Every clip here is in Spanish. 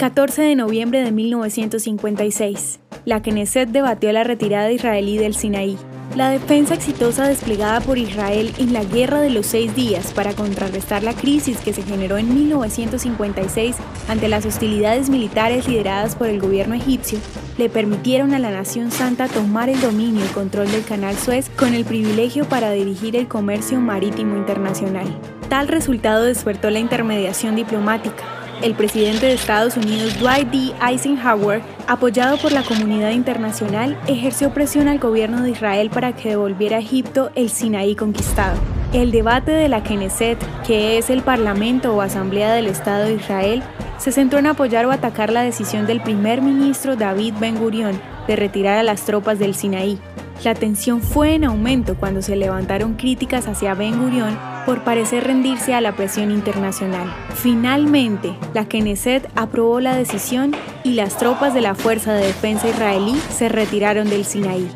14 de noviembre de 1956, la Knesset debatió la retirada israelí del Sinaí. La defensa exitosa desplegada por Israel en la Guerra de los Seis Días para contrarrestar la crisis que se generó en 1956 ante las hostilidades militares lideradas por el gobierno egipcio, le permitieron a la Nación Santa tomar el dominio y control del Canal Suez con el privilegio para dirigir el comercio marítimo internacional. Tal resultado despertó la intermediación diplomática, el presidente de Estados Unidos Dwight D. Eisenhower, apoyado por la comunidad internacional, ejerció presión al gobierno de Israel para que devolviera a Egipto el Sinaí conquistado. El debate de la Knesset, que es el Parlamento o Asamblea del Estado de Israel, se centró en apoyar o atacar la decisión del primer ministro David Ben Gurion de retirar a las tropas del Sinaí. La tensión fue en aumento cuando se levantaron críticas hacia Ben Gurion por parecer rendirse a la presión internacional. Finalmente, la Knesset aprobó la decisión y las tropas de la Fuerza de Defensa israelí se retiraron del Sinaí.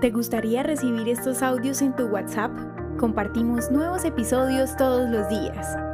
¿Te gustaría recibir estos audios en tu WhatsApp? Compartimos nuevos episodios todos los días.